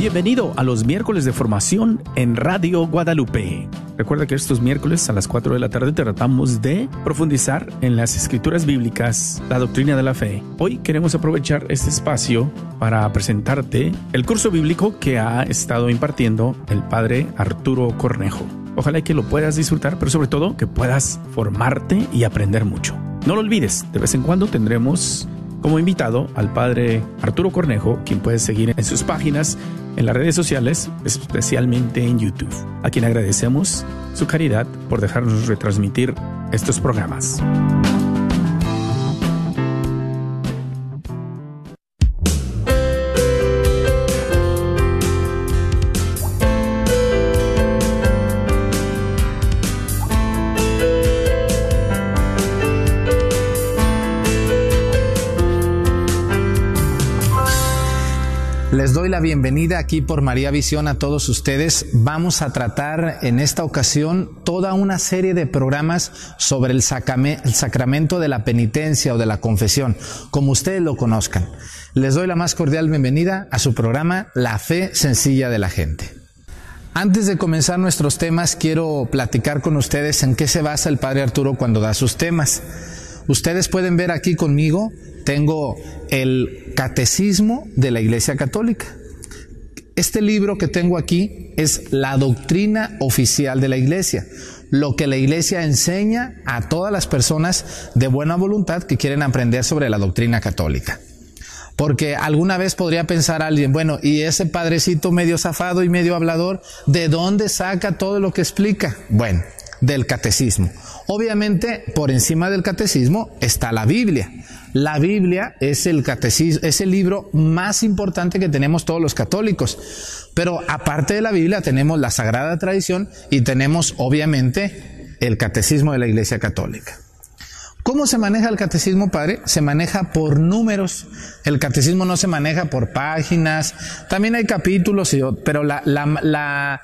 Bienvenido a los miércoles de formación en Radio Guadalupe. Recuerda que estos miércoles a las 4 de la tarde tratamos de profundizar en las escrituras bíblicas, la doctrina de la fe. Hoy queremos aprovechar este espacio para presentarte el curso bíblico que ha estado impartiendo el padre Arturo Cornejo. Ojalá que lo puedas disfrutar, pero sobre todo que puedas formarte y aprender mucho. No lo olvides, de vez en cuando tendremos como invitado al padre Arturo Cornejo, quien puedes seguir en sus páginas en las redes sociales, especialmente en YouTube, a quien agradecemos su caridad por dejarnos retransmitir estos programas. Les doy la bienvenida aquí por María Visión a todos ustedes. Vamos a tratar en esta ocasión toda una serie de programas sobre el, sacramento de la penitencia o de la confesión, como ustedes lo conozcan. Les doy la más cordial bienvenida a su programa La Fe Sencilla de la Gente. Antes de comenzar nuestros temas, quiero platicar con ustedes en qué se basa el Padre Arturo cuando da sus temas. Ustedes pueden ver aquí conmigo, tengo el Catecismo de la Iglesia Católica. Este libro que tengo aquí es la doctrina oficial de la Iglesia, lo que la Iglesia enseña a todas las personas de buena voluntad que quieren aprender sobre la doctrina católica. Porque alguna vez podría pensar alguien, bueno, ¿y ese padrecito medio zafado y medio hablador, de dónde saca todo lo que explica? Bueno, del catecismo. Obviamente, por encima del catecismo está la Biblia. La Biblia es el catecismo, es el libro más importante que tenemos todos los católicos. Pero aparte de la Biblia tenemos la Sagrada Tradición y tenemos obviamente el catecismo de la Iglesia Católica. ¿Cómo se maneja el catecismo, padre? Se maneja por números. El catecismo no se maneja por páginas. También hay capítulos, pero la, la, la,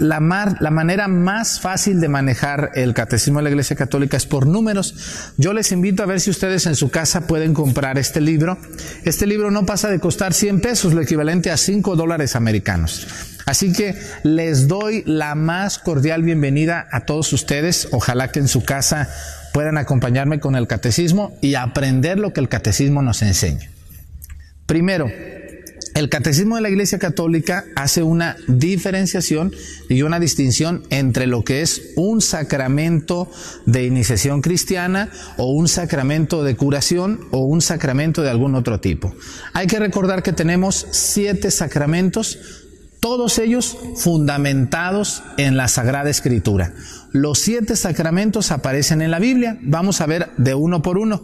la, manera más fácil de manejar el catecismo de la Iglesia Católica es por números. Yo les invito a ver si ustedes en su casa pueden comprar este libro. Este libro no pasa de costar 100 pesos, lo equivalente a 5 dólares americanos. Así que les doy la más cordial bienvenida a todos ustedes. Ojalá que en su casa puedan acompañarme con el catecismo y aprender lo que el catecismo nos enseña. Primero, el catecismo de la Iglesia Católica hace una diferenciación y una distinción entre lo que es un sacramento de iniciación cristiana o un sacramento de curación o un sacramento de algún otro tipo. Hay que recordar que tenemos siete sacramentos, todos ellos fundamentados en la Sagrada Escritura. Los siete sacramentos aparecen en la Biblia. Vamos a ver de uno por uno.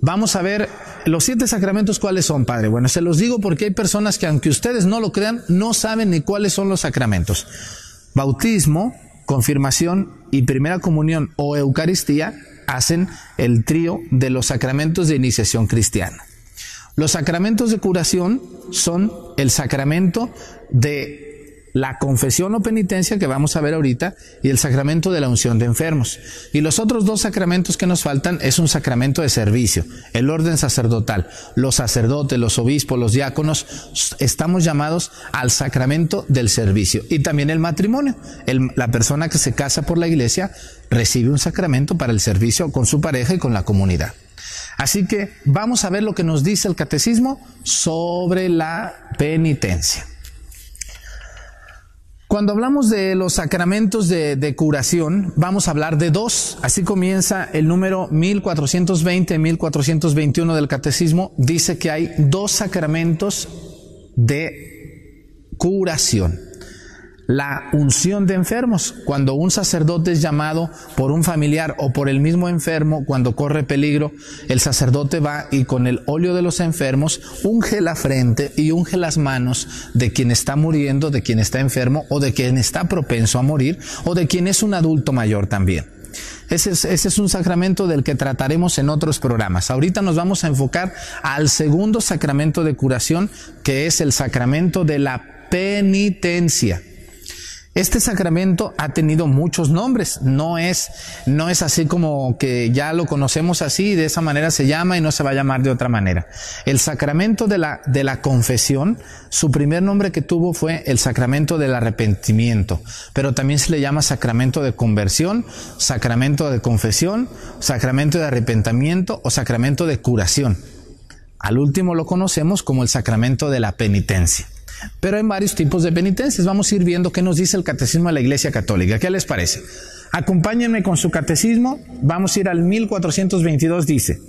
Vamos a ver los siete sacramentos cuáles son, Padre. Bueno, se los digo porque hay personas que aunque ustedes no lo crean, no saben ni cuáles son los sacramentos. Bautismo, confirmación y primera comunión o Eucaristía hacen el trío de los sacramentos de iniciación cristiana. Los sacramentos de curación son el sacramento de la confesión o penitencia que vamos a ver ahorita y el sacramento de la unción de enfermos. Y los otros dos sacramentos que nos faltan es un sacramento de servicio, el orden sacerdotal. Los sacerdotes, los obispos, los diáconos, estamos llamados al sacramento del servicio. Y también el matrimonio. la persona que se casa por la iglesia recibe un sacramento para el servicio con su pareja y con la comunidad. Así que vamos a ver lo que nos dice el catecismo sobre la penitencia. Cuando hablamos de los sacramentos de, curación, vamos a hablar de dos. Así comienza el número 1420-1421 del Catecismo. Dice que hay dos sacramentos de curación la unción de enfermos. Cuando un sacerdote es llamado por un familiar o por el mismo enfermo, cuando corre peligro, el sacerdote va y con el óleo de los enfermos unge la frente y unge las manos de quien está muriendo, de quien está enfermo o de quien está propenso a morir o de quien es un adulto mayor también. Ese es, ese es un sacramento del que trataremos en otros programas. Ahorita nos vamos a enfocar al segundo sacramento de curación, que es el sacramento de la penitencia. Este sacramento ha tenido muchos nombres, no es, no es así como que ya lo conocemos así de esa manera se llama y no se va a llamar de otra manera. El sacramento de la, de la confesión, su primer nombre que tuvo fue el sacramento del arrepentimiento, pero también se le llama sacramento de conversión, sacramento de confesión, sacramento de arrepentimiento o sacramento de curación. Al último lo conocemos como el sacramento de la penitencia. Pero hay varios tipos de penitencias. Vamos a ir viendo qué nos dice el catecismo de la Iglesia Católica. ¿Qué les parece? Acompáñenme con su catecismo. Vamos a ir al 1422. Dice,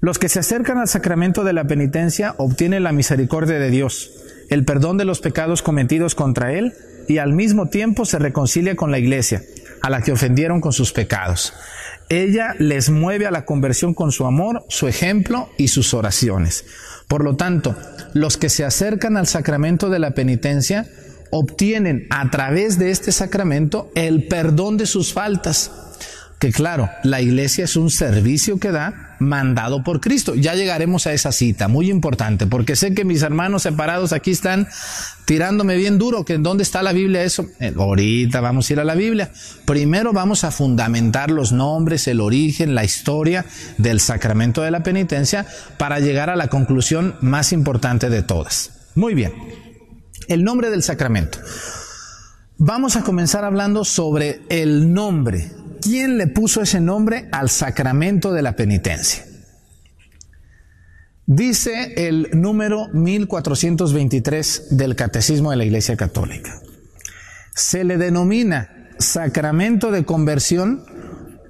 los que se acercan al sacramento de la penitencia obtienen la misericordia de Dios, el perdón de los pecados cometidos contra Él y al mismo tiempo se reconcilia con la Iglesia, a la que ofendieron con sus pecados. Ella les mueve a la conversión con su amor, su ejemplo y sus oraciones. Por lo tanto, los que se acercan al sacramento de la penitencia obtienen a través de este sacramento el perdón de sus faltas. Que claro, la iglesia es un servicio que da mandado por Cristo. Ya llegaremos a esa cita, muy importante, porque sé que mis hermanos separados aquí están tirándome bien duro, que dónde está la Biblia eso. Eh, ahorita vamos a ir a la Biblia. Primero vamos a fundamentar los nombres, el origen, la historia del sacramento de la penitencia para llegar a la conclusión más importante de todas. Muy bien. El nombre del sacramento. Vamos a comenzar hablando sobre el nombre ¿Quién le puso ese nombre al sacramento de la penitencia? Dice el número 1423 del Catecismo de la Iglesia Católica. Se le denomina sacramento de conversión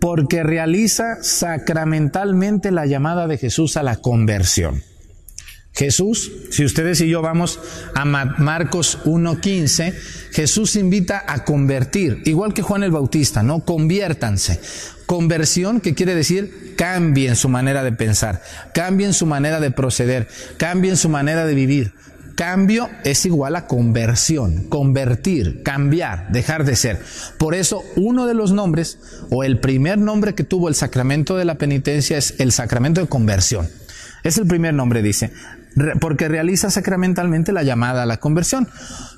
porque realiza sacramentalmente la llamada de Jesús a la conversión. Jesús, si ustedes y yo vamos a Marcos 1.15, Jesús invita a convertir, igual que Juan el Bautista, ¿no? Conviértanse. Conversión, que quiere decir cambien su manera de pensar, cambien su manera de proceder, cambien su manera de vivir. Cambio es igual a conversión, convertir, cambiar, dejar de ser. Por eso uno de los nombres, o el primer nombre que tuvo el sacramento de la penitencia es el sacramento de conversión. Es el primer nombre, dice porque realiza sacramentalmente la llamada a la conversión.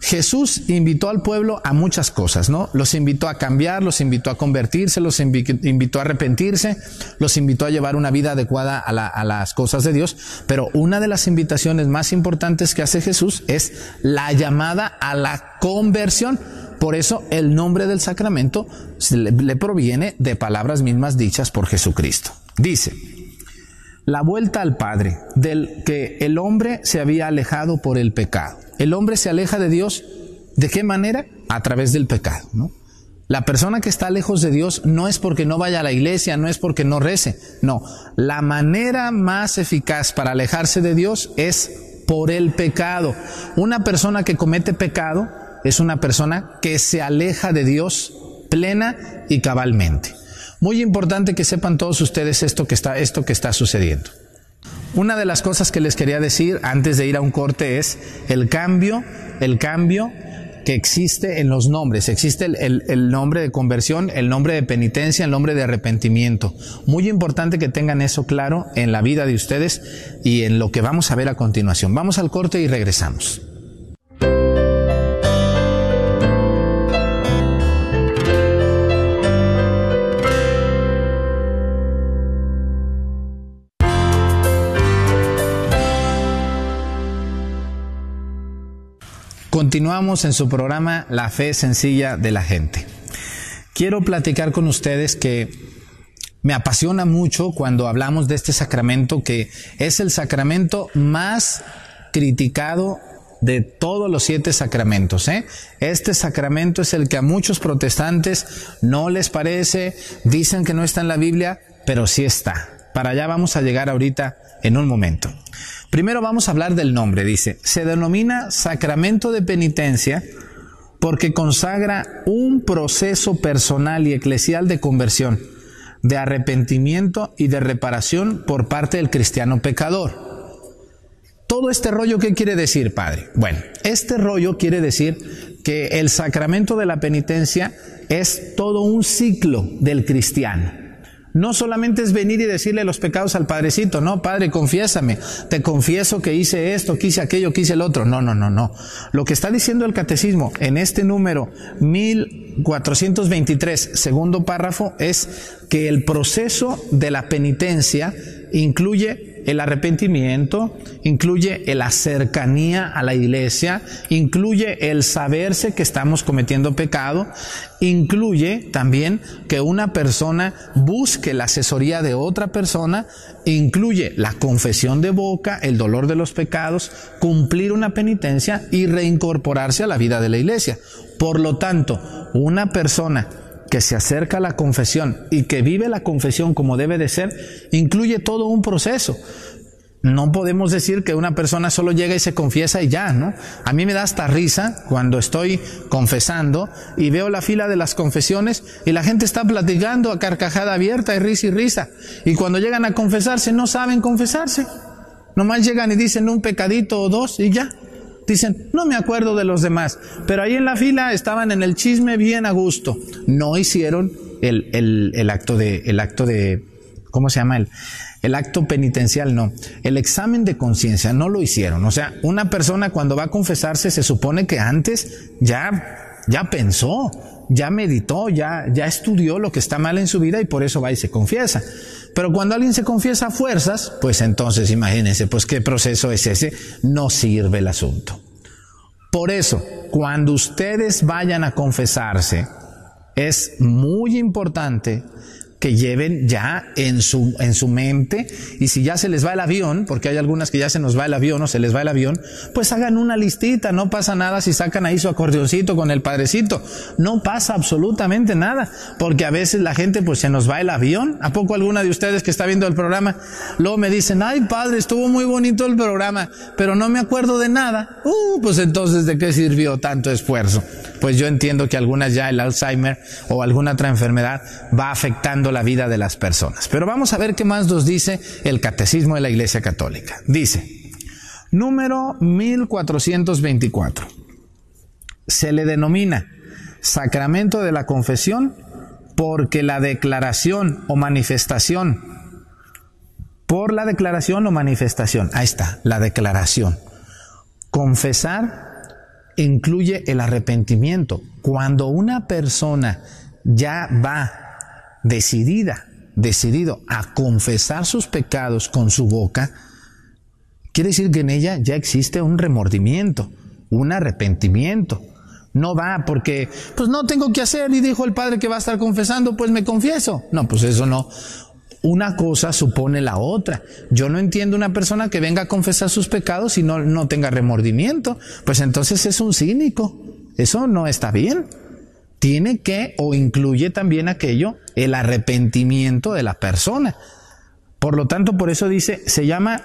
Jesús invitó al pueblo a muchas cosas, ¿no? Los invitó a cambiar, los invitó a convertirse, los invitó a arrepentirse, los invitó a llevar una vida adecuada a, las cosas de Dios, pero una de las invitaciones más importantes que hace Jesús es la llamada a la conversión. Por eso el nombre del sacramento le proviene de palabras mismas dichas por Jesucristo. Dice, la vuelta al Padre, del que el hombre se había alejado por el pecado. El hombre se aleja de Dios, ¿de qué manera? A través del pecado, ¿no? La persona que está lejos de Dios no es porque no vaya a la iglesia, no es porque no rece, no. La manera más eficaz para alejarse de Dios es por el pecado. Una persona que comete pecado es una persona que se aleja de Dios plena y cabalmente. Muy importante que sepan todos ustedes esto que está, esto que está sucediendo. Una de las cosas que les quería decir antes de ir a un corte es el cambio, el cambio que existe en los nombres. Existe el, el, nombre de conversión, el nombre de penitencia, el nombre de arrepentimiento. Muy importante que tengan eso claro en la vida de ustedes y en lo que vamos a ver a continuación. Vamos al corte y regresamos. Continuamos en su programa La fe sencilla de la gente. Quiero platicar con ustedes que me apasiona mucho cuando hablamos de este sacramento que es el sacramento más criticado de todos los siete sacramentos. ¿eh? Este sacramento es el que a muchos protestantes no les parece, dicen que no está en la Biblia, pero sí está. Para allá vamos a llegar ahorita en un momento. Primero vamos a hablar del nombre, dice. Se denomina sacramento de penitencia porque consagra un proceso personal y eclesial de conversión, de arrepentimiento y de reparación por parte del cristiano pecador. Todo este rollo, ¿qué quiere decir, Padre? Bueno, este rollo quiere decir que el sacramento de la penitencia es todo un ciclo del cristiano. No solamente es venir y decirle los pecados al Padrecito, no, Padre, confiésame, te confieso que hice esto, que hice aquello, que hice el otro. No, no, no, no. Lo que está diciendo el catecismo en este número 1423, segundo párrafo, es que el proceso de la penitencia incluye el arrepentimiento, incluye la cercanía a la iglesia, incluye el saberse que estamos cometiendo pecado, incluye también que una persona busque la asesoría de otra persona, incluye la confesión de boca, el dolor de los pecados, cumplir una penitencia y reincorporarse a la vida de la iglesia. Por lo tanto, una persona que se acerca a la confesión y que vive la confesión como debe de ser, incluye todo un proceso. No podemos decir que una persona solo llega y se confiesa y ya, ¿no? A mí me da hasta risa cuando estoy confesando y veo la fila de las confesiones y la gente está platicando a carcajada abierta y risa y risa. Y cuando llegan a confesarse no saben confesarse. Nomás llegan y dicen un pecadito o dos y ya. Dicen, no me acuerdo de los demás, pero ahí en la fila estaban en el chisme bien a gusto. No hicieron el, el, el acto de, el acto de, ¿cómo se llama? El, el acto penitencial no. El examen de conciencia no lo hicieron. O sea, una persona cuando va a confesarse se supone que antes ya, ya pensó, ya meditó, ya, ya estudió lo que está mal en su vida y por eso va y se confiesa. Pero cuando alguien se confiesa a fuerzas, pues entonces imagínense, pues qué proceso es ese, no sirve el asunto. Por eso, cuando ustedes vayan a confesarse, es muy importante que lleven ya en su, en su mente. Y si ya se les va el avión, porque hay algunas que ya se nos va el avión o se les va el avión, pues hagan una listita, no pasa nada si sacan ahí su acordeoncito con el padrecito, no pasa absolutamente nada, porque a veces la gente pues se nos va el avión, ¿a poco alguna de ustedes que está viendo el programa, luego me dicen, ay padre, estuvo muy bonito el programa, pero no me acuerdo de nada, uh, pues entonces de qué sirvió tanto esfuerzo, pues yo entiendo que algunas ya el Alzheimer o alguna otra enfermedad va afectando la vida de las personas. Pero vamos a ver qué más nos dice el Catecismo de la Iglesia Católica. Dice, número 1424. Se le denomina sacramento de la confesión porque la declaración o manifestación, por la declaración o manifestación, ahí está, la declaración. Confesar incluye el arrepentimiento. Cuando una persona ya va decidida, decidido a confesar sus pecados con su boca, quiere decir que en ella ya existe un remordimiento, un arrepentimiento. No va porque, pues no tengo que hacer y dijo el Padre que va a estar confesando, pues me confieso. No, pues eso no. Una cosa supone la otra. Yo no entiendo una persona que venga a confesar sus pecados y no, no tenga remordimiento. Pues entonces es un cínico. Eso no está bien tiene que o incluye también aquello, el arrepentimiento de la persona. Por lo tanto, por eso dice, se llama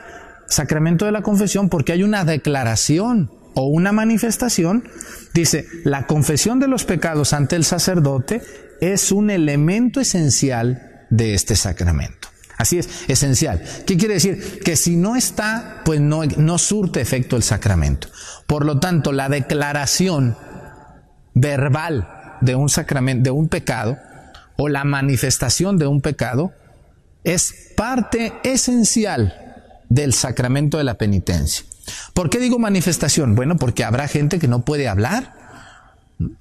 sacramento de la confesión porque hay una declaración o una manifestación. Dice, la confesión de los pecados ante el sacerdote es un elemento esencial de este sacramento. Así es, esencial. ¿Qué quiere decir? Que si no está, pues no, no surte efecto el sacramento. Por lo tanto, la declaración verbal de un sacramento, de un pecado, o la manifestación de un pecado, es parte esencial del sacramento de la penitencia. ¿Por qué digo manifestación? Bueno, porque habrá gente que no puede hablar,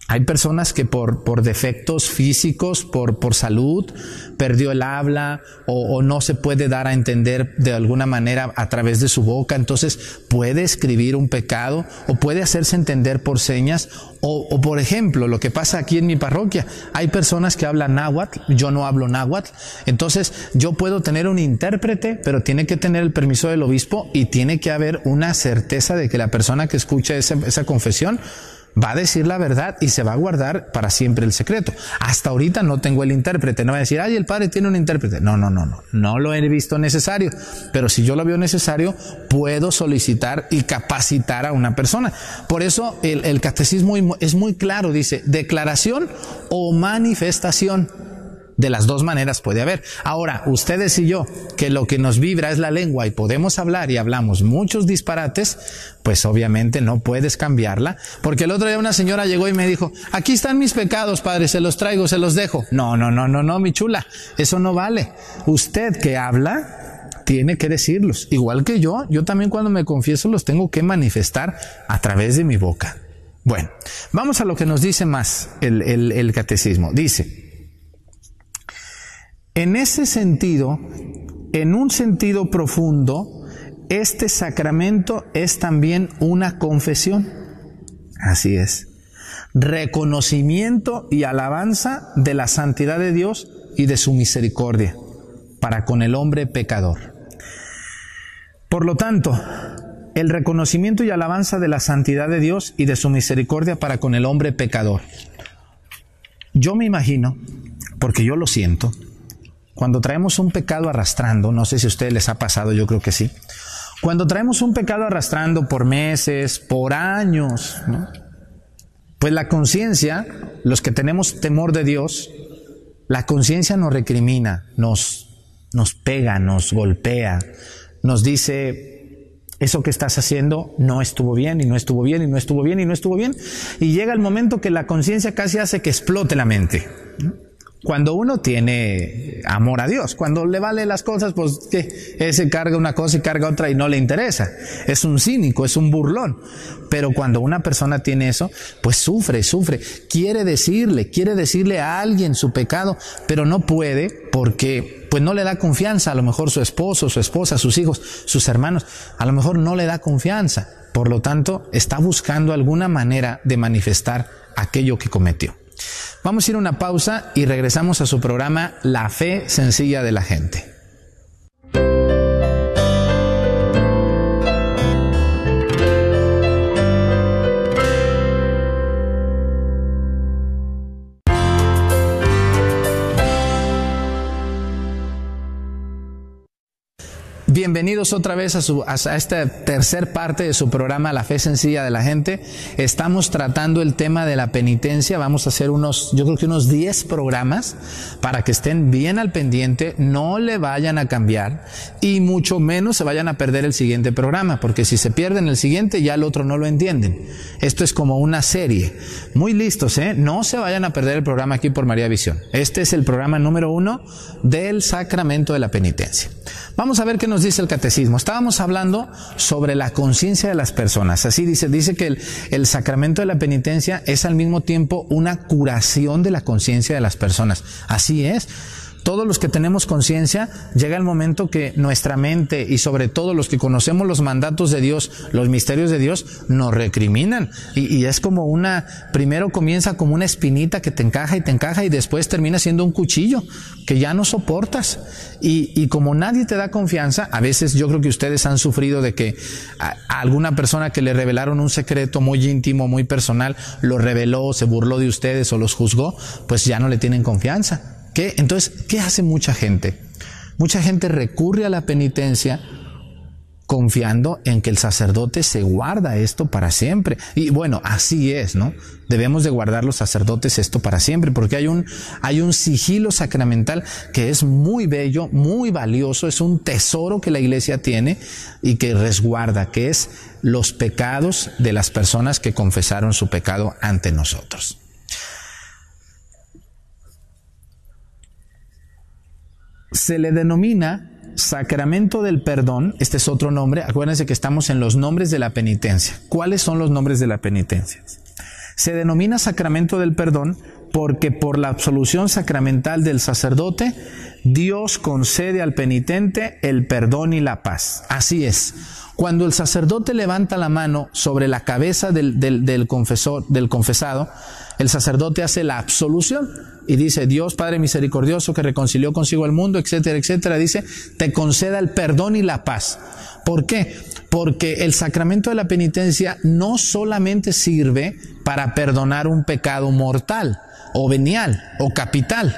hay personas que por, por defectos físicos, por, por salud, perdió el habla o, no se puede dar a entender de alguna manera a través de su boca, entonces puede escribir un pecado o puede hacerse entender por señas o, o, por ejemplo lo que pasa aquí en mi parroquia, hay personas que hablan náhuatl, yo no hablo náhuatl, entonces yo puedo tener un intérprete, pero tiene que tener el permiso del obispo y tiene que haber una certeza de que la persona que escucha esa, esa confesión va a decir la verdad y se va a guardar para siempre el secreto. Hasta ahorita no tengo el intérprete, no va a decir, ay, el padre tiene un intérprete. No, no, no, no, no lo he visto necesario. Pero si yo lo veo necesario, puedo solicitar y capacitar a una persona. Por eso el, el catecismo es muy claro, dice, declaración o manifestación. De las dos maneras puede haber. Ahora, ustedes y yo, que lo que nos vibra es la lengua y podemos hablar y hablamos muchos disparates, pues obviamente no puedes cambiarla. Porque el otro día una señora llegó y me dijo, aquí están mis pecados, padre, se los traigo, se los dejo. No, no, no, no, no, mi chula, eso no vale. Usted que habla, tiene que decirlos. Igual que yo, yo también cuando me confieso los tengo que manifestar a través de mi boca. Bueno, vamos a lo que nos dice más el, el, el catecismo. Dice, en ese sentido, en un sentido profundo, este sacramento es también una confesión. Así es. Reconocimiento y alabanza de la santidad de Dios y de su misericordia para con el hombre pecador. Por lo tanto, el reconocimiento y alabanza de la santidad de Dios y de su misericordia para con el hombre pecador. Yo me imagino, porque yo lo siento, cuando traemos un pecado arrastrando, no sé si a ustedes les ha pasado, yo creo que sí. Cuando traemos un pecado arrastrando por meses, por años, pues la conciencia, los que tenemos temor de Dios, la conciencia nos recrimina, nos, nos pega, nos golpea, nos dice, eso que estás haciendo no estuvo bien y no estuvo bien y no estuvo bien y no estuvo bien. Y llega el momento que la conciencia casi hace que explote la mente. Cuando uno tiene amor a Dios, cuando le vale las cosas, pues que ese carga una cosa y carga otra y no le interesa. Es un cínico, es un burlón. Pero cuando una persona tiene eso, pues sufre, sufre. Quiere decirle, quiere decirle a alguien su pecado, pero no puede porque pues no le da confianza. A lo mejor su esposo, su esposa, sus hijos, sus hermanos, a lo mejor no le da confianza. Por lo tanto, está buscando alguna manera de manifestar aquello que cometió. Vamos a ir a una pausa y regresamos a su programa La Fe Sencilla de la Gente. Bienvenidos otra vez a, su, a, esta tercer parte de su programa La Fe Sencilla de la Gente. Estamos tratando el tema de la penitencia. Vamos a hacer unos, yo creo que unos 10 programas para que estén bien al pendiente, no le vayan a cambiar y mucho menos se vayan a perder el siguiente programa, porque si se pierden el siguiente ya el otro no lo entienden. Esto es como una serie. Muy listos, ¿eh? No se vayan a perder el programa aquí por María Visión. Este es el programa número uno del sacramento de la penitencia. Vamos a ver qué nos dice el catecismo. Estábamos hablando sobre la conciencia de las personas. Así dice, dice que el, el, sacramento de la penitencia es al mismo tiempo una curación de la conciencia de las personas. Así es. Todos los que tenemos conciencia, llega el momento que nuestra mente y sobre todo los que conocemos los mandatos de Dios, los misterios de Dios, nos recriminan. Y, y, es como una, primero comienza como una espinita que te encaja y te encaja y después termina siendo un cuchillo que ya no soportas. Y, y como nadie te da confianza, a veces yo creo que ustedes han sufrido de que a, alguna persona que le revelaron un secreto muy íntimo, muy personal, lo reveló, se burló de ustedes o los juzgó, pues ya no le tienen confianza. ¿Qué? Entonces, ¿qué hace mucha gente? Mucha gente recurre a la penitencia confiando en que el sacerdote se guarda esto para siempre. Y bueno, así es, ¿no? Debemos de guardar los sacerdotes esto para siempre, porque hay un, hay un sigilo sacramental que es muy bello, muy valioso, es un tesoro que la iglesia tiene y que resguarda, que es los pecados de las personas que confesaron su pecado ante nosotros. Se le denomina sacramento del perdón, este es otro nombre, acuérdense que estamos en los nombres de la penitencia. ¿Cuáles son los nombres de la penitencia? Se denomina sacramento del perdón porque por la absolución sacramental del sacerdote, Dios concede al penitente el perdón y la paz. Así es. Cuando el sacerdote levanta la mano sobre la cabeza del, del, confesor, del confesado, el sacerdote hace la absolución y dice, Dios Padre misericordioso que reconcilió consigo el mundo, etcétera, etcétera, dice, te conceda el perdón y la paz. ¿Por qué? Porque el sacramento de la penitencia no solamente sirve para perdonar un pecado mortal o venial o capital,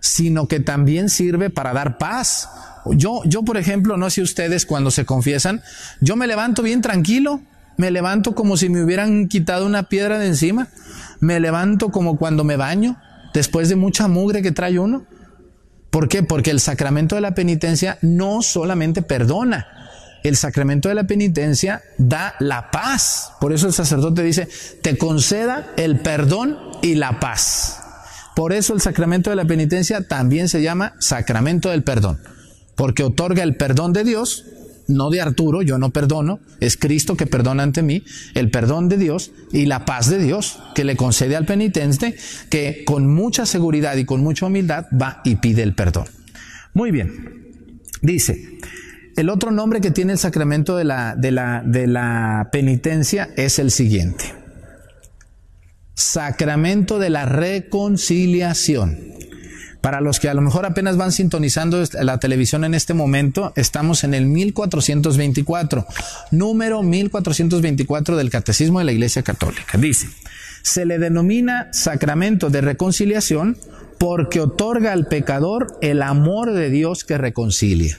sino que también sirve para dar paz. Yo, yo, por ejemplo, no sé ustedes cuando se confiesan, yo me levanto bien tranquilo, me levanto como si me hubieran quitado una piedra de encima, me levanto como cuando me baño, después de mucha mugre que trae uno. ¿Por qué? Porque el sacramento de la penitencia no solamente perdona, el sacramento de la penitencia da la paz. Por eso el sacerdote dice, te conceda el perdón y la paz. Por eso el sacramento de la penitencia también se llama sacramento del perdón, porque otorga el perdón de Dios no de Arturo, yo no perdono, es Cristo que perdona ante mí, el perdón de Dios y la paz de Dios que le concede al penitente que con mucha seguridad y con mucha humildad va y pide el perdón. Muy bien, dice, el otro nombre que tiene el sacramento de la, de la, de la penitencia es el siguiente. Sacramento de la reconciliación. Para los que a lo mejor apenas van sintonizando la televisión en este momento, estamos en el 1424, número 1424 del Catecismo de la Iglesia Católica. Dice, se le denomina sacramento de reconciliación porque otorga al pecador el amor de Dios que reconcilia.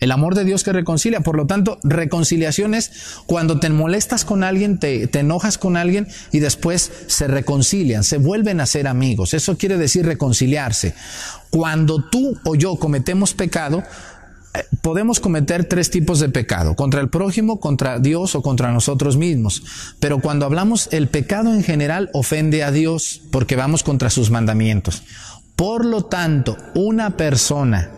El amor de Dios que reconcilia. Por lo tanto, reconciliación es cuando te molestas con alguien, te, te, enojas con alguien y después se reconcilian, se vuelven a ser amigos. Eso quiere decir reconciliarse. Cuando tú o yo cometemos pecado, eh, podemos cometer tres tipos de pecado, contra el prójimo, contra Dios o contra nosotros mismos. Pero cuando hablamos, el pecado en general ofende a Dios porque vamos contra sus mandamientos. Por lo tanto, una persona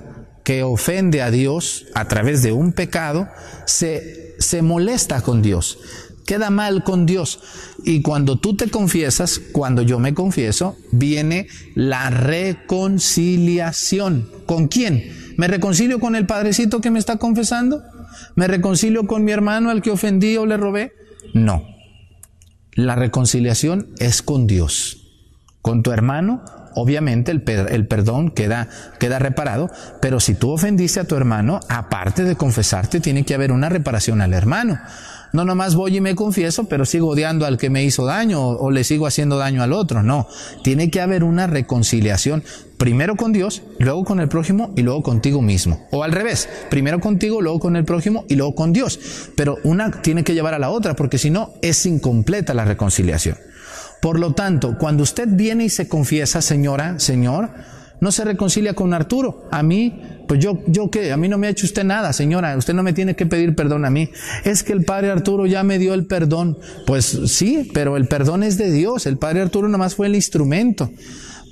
que ofende a Dios a través de un pecado, se, se molesta con Dios, queda mal con Dios. Y cuando tú te confiesas, cuando yo me confieso, viene la reconciliación. ¿Con quién? ¿Me reconcilio con el padrecito que me está confesando? ¿Me reconcilio con mi hermano al que ofendí o le robé? No. La reconciliación es con Dios. Con tu hermano obviamente el, el, perdón queda, queda reparado, pero si tú ofendiste a tu hermano, aparte de confesarte, tiene que haber una reparación al hermano. No nomás voy y me confieso, pero sigo odiando al que me hizo daño o, o le sigo haciendo daño al otro. No, tiene que haber una reconciliación primero con Dios, luego con el prójimo y luego contigo mismo. O al revés, primero contigo, luego con el prójimo y luego con Dios. Pero una tiene que llevar a la otra, porque si no, es incompleta la reconciliación. Por lo tanto, cuando usted viene y se confiesa, señora, señor, no se reconcilia con Arturo. A mí, pues yo, yo qué, a mí no me ha hecho usted nada, señora, usted no me tiene que pedir perdón a mí. Es que el padre Arturo ya me dio el perdón. Pues sí, pero el perdón es de Dios, el padre Arturo nomás fue el instrumento.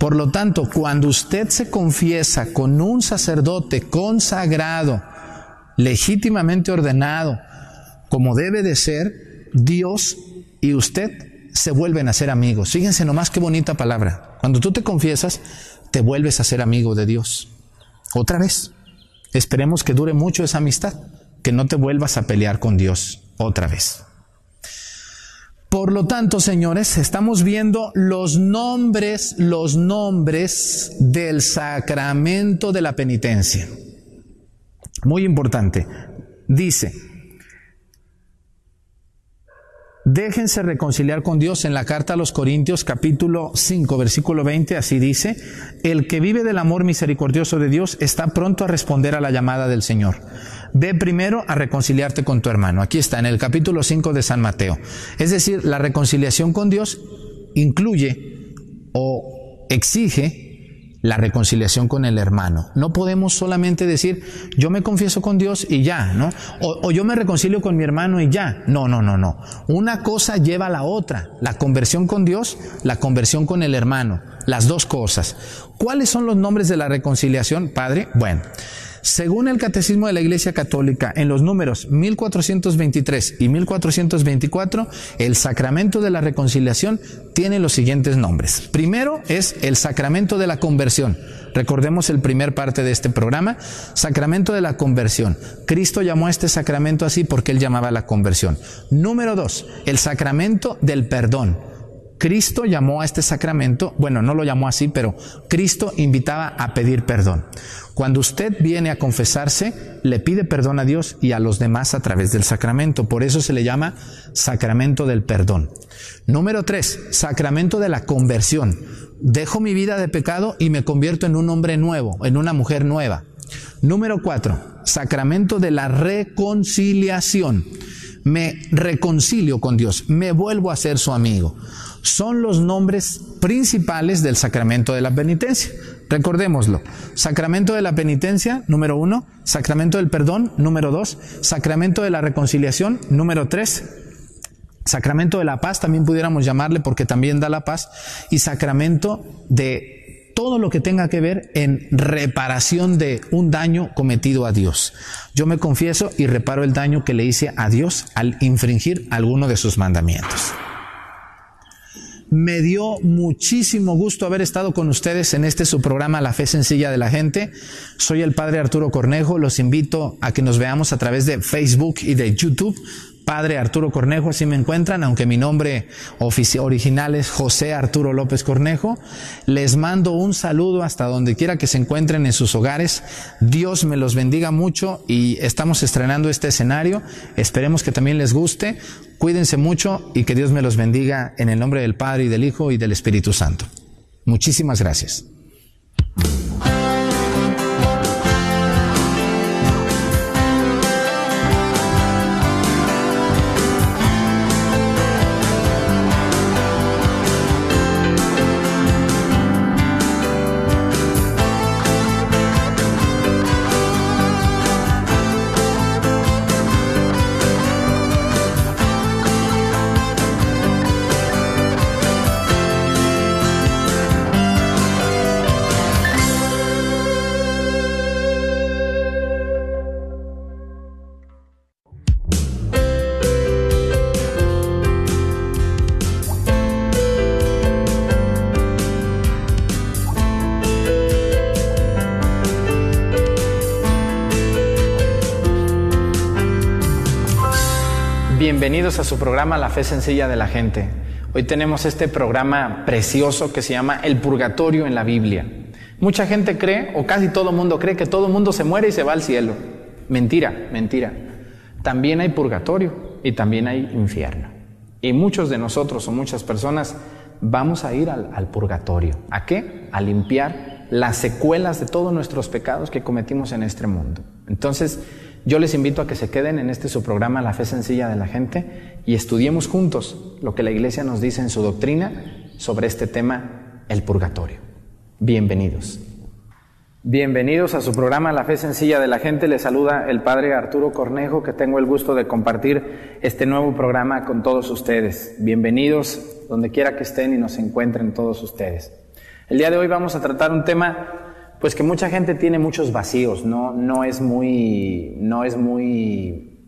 Por lo tanto, cuando usted se confiesa con un sacerdote consagrado, legítimamente ordenado, como debe de ser, Dios y usted se vuelven a ser amigos. Fíjense nomás qué bonita palabra. Cuando tú te confiesas, te vuelves a ser amigo de Dios. Otra vez. Esperemos que dure mucho esa amistad, que no te vuelvas a pelear con Dios otra vez. Por lo tanto, señores, estamos viendo los nombres, los nombres del sacramento de la penitencia. Muy importante. Dice, Déjense reconciliar con Dios en la carta a los Corintios capítulo 5 versículo 20, así dice, el que vive del amor misericordioso de Dios está pronto a responder a la llamada del Señor. Ve primero a reconciliarte con tu hermano. Aquí está, en el capítulo 5 de San Mateo. Es decir, la reconciliación con Dios incluye o exige la reconciliación con el hermano. No podemos solamente decir, yo me confieso con Dios y ya, ¿no? O, yo me reconcilio con mi hermano y ya. No, no, no, no. Una cosa lleva a la otra. La conversión con Dios, la conversión con el hermano. Las dos cosas. ¿Cuáles son los nombres de la reconciliación, Padre? Bueno. Según el Catecismo de la Iglesia Católica, en los números 1423 y 1424, el sacramento de la reconciliación tiene los siguientes nombres. Primero es el sacramento de la conversión. Recordemos el primer parte de este programa, sacramento de la conversión. Cristo llamó a este sacramento así porque él llamaba la conversión. Número dos, el sacramento del perdón. Cristo llamó a este sacramento, bueno, no lo llamó así, pero Cristo invitaba a pedir perdón. Cuando usted viene a confesarse, le pide perdón a Dios y a los demás a través del sacramento. Por eso se le llama sacramento del perdón. Número tres, sacramento de la conversión. Dejo mi vida de pecado y me convierto en un hombre nuevo, en una mujer nueva. Número cuatro, sacramento de la reconciliación me reconcilio con Dios, me vuelvo a ser su amigo. Son los nombres principales del sacramento de la penitencia. Recordémoslo. Sacramento de la penitencia, número uno. Sacramento del perdón, número dos. Sacramento de la reconciliación, número tres. Sacramento de la paz, también pudiéramos llamarle porque también da la paz. Y sacramento de todo lo que tenga que ver en reparación de un daño cometido a Dios. Yo me confieso y reparo el daño que le hice a Dios al infringir alguno de sus mandamientos. Me dio muchísimo gusto haber estado con ustedes en este su programa La Fe Sencilla de la Gente. Soy el Padre Arturo Cornejo. Los invito a que nos veamos a través de Facebook y de YouTube. Padre Arturo Cornejo, así me encuentran, aunque mi nombre original es José Arturo López Cornejo. Les mando un saludo hasta donde quiera que se encuentren en sus hogares. Dios me los bendiga mucho y estamos estrenando este escenario. Esperemos que también les guste. Cuídense mucho y que Dios me los bendiga en el nombre del Padre y del Hijo y del Espíritu Santo. Muchísimas gracias. Bienvenidos a su programa La Fe Sencilla de la Gente. Hoy tenemos este programa precioso que se llama El Purgatorio en la Biblia. Mucha gente cree, o casi todo mundo cree, que todo mundo se muere y se va al cielo. Mentira, mentira. También hay purgatorio y también hay infierno. Y muchos de nosotros o muchas personas vamos a ir al, al purgatorio. ¿A qué? A limpiar las secuelas de todos nuestros pecados que cometimos en este mundo. Entonces, yo les invito a que se queden en este su programa La Fe Sencilla de la Gente y estudiemos juntos lo que la Iglesia nos dice en su doctrina sobre este tema, el purgatorio. Bienvenidos. Bienvenidos a su programa La Fe Sencilla de la Gente. Les saluda el Padre Arturo Cornejo, que tengo el gusto de compartir este nuevo programa con todos ustedes. Bienvenidos donde quiera que estén y nos encuentren todos ustedes. El día de hoy vamos a tratar un tema pues que mucha gente tiene muchos vacíos, no, no, es, muy, no es muy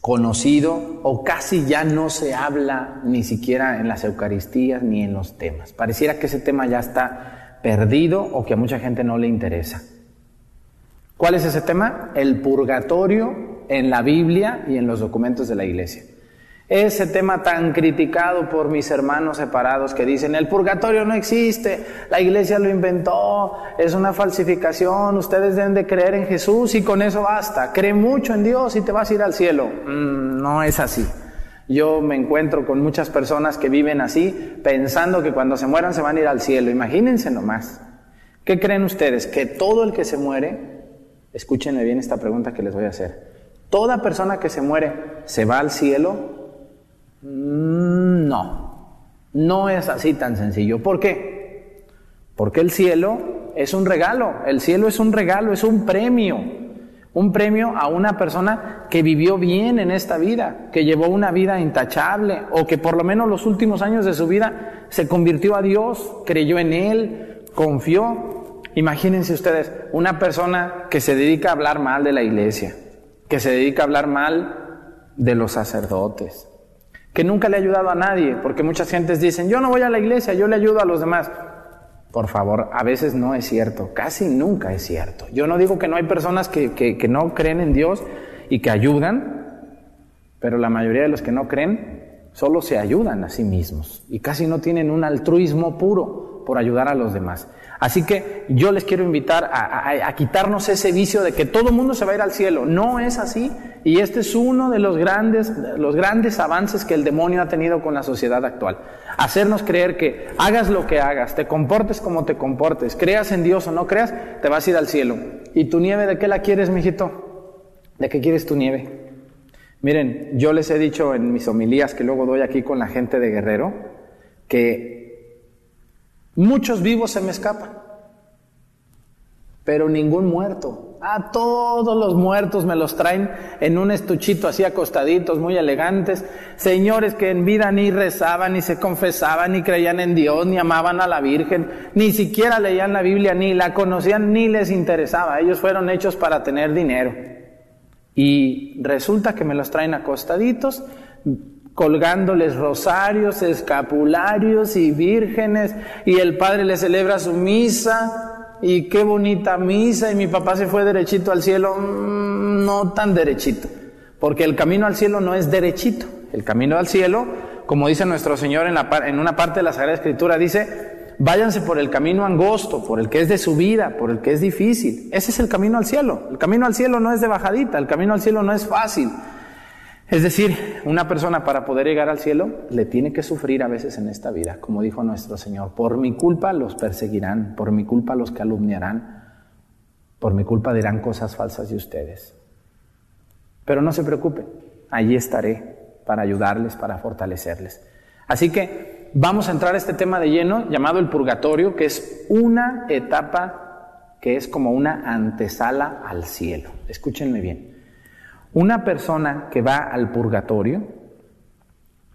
conocido o casi ya no se habla ni siquiera en las Eucaristías ni en los temas. Pareciera que ese tema ya está perdido o que a mucha gente no le interesa. ¿Cuál es ese tema? El purgatorio en la Biblia y en los documentos de la Iglesia. Ese tema tan criticado por mis hermanos separados que dicen, el purgatorio no existe, la iglesia lo inventó, es una falsificación, ustedes deben de creer en Jesús y con eso basta, cree mucho en Dios y te vas a ir al cielo. Mm, no es así. Yo me encuentro con muchas personas que viven así, pensando que cuando se mueran se van a ir al cielo. Imagínense nomás. ¿Qué creen ustedes? Que todo el que se muere, escúchenme bien esta pregunta que les voy a hacer, toda persona que se muere se va al cielo no, no es así tan sencillo. ¿Por qué? Porque el cielo es un regalo, el cielo es un regalo, es un premio, un premio a una persona que vivió bien en esta vida, que llevó una vida intachable o que por lo menos los últimos años de su vida se convirtió a Dios, creyó en Él, confió. Imagínense ustedes, una persona que se dedica a hablar mal de la iglesia, que se dedica a hablar mal de los sacerdotes, que nunca le ha ayudado a nadie, porque muchas gentes dicen, yo no voy a la iglesia, yo le ayudo a los demás. Por favor, a veces no es cierto, casi nunca es cierto. Yo no digo que no hay personas que, que, no creen en Dios y que ayudan, pero la mayoría de los que no creen solo se ayudan a sí mismos y casi no tienen un altruismo puro por ayudar a los demás. Así que yo les quiero invitar a, quitarnos ese vicio de que todo el mundo se va a ir al cielo. No es así. Y este es uno de los grandes, los grandes avances que el demonio ha tenido con la sociedad actual. Hacernos creer que hagas lo que hagas, te comportes como te comportes, creas en Dios o no creas, te vas a ir al cielo. ¿Y tu nieve de qué la quieres, mijito? ¿De qué quieres tu nieve? Miren, yo les he dicho en mis homilías que luego doy aquí con la gente de Guerrero que muchos vivos se me escapan, pero ningún muerto. A todos los muertos me los traen en un estuchito así acostaditos, muy elegantes. Señores que en vida ni rezaban, ni se confesaban, ni creían en Dios, ni amaban a la Virgen, ni siquiera leían la Biblia, ni la conocían, ni les interesaba. Ellos fueron hechos para tener dinero. Y resulta que me los traen acostaditos, colgándoles rosarios, escapularios y vírgenes, y el Padre les celebra su misa y qué bonita misa y mi papá se fue derechito al cielo, mm, no tan derechito, porque el camino al cielo no es derechito, el camino al cielo, como dice nuestro Señor en, la, en una parte de la Sagrada Escritura, dice, váyanse por el camino angosto, por el que es de subida, por el que es difícil, ese es el camino al cielo, el camino al cielo no es de bajadita, el camino al cielo no es fácil, es decir, una persona para poder llegar al cielo le tiene que sufrir a veces en esta vida, como dijo nuestro Señor, por mi culpa los perseguirán, por mi culpa los calumniarán, por mi culpa dirán cosas falsas de ustedes. Pero no se preocupen, allí estaré para ayudarles, para fortalecerles. Así que vamos a entrar a este tema de lleno llamado el purgatorio, que es una etapa que es como una antesala al cielo. Escúchenme bien. Una persona que va al purgatorio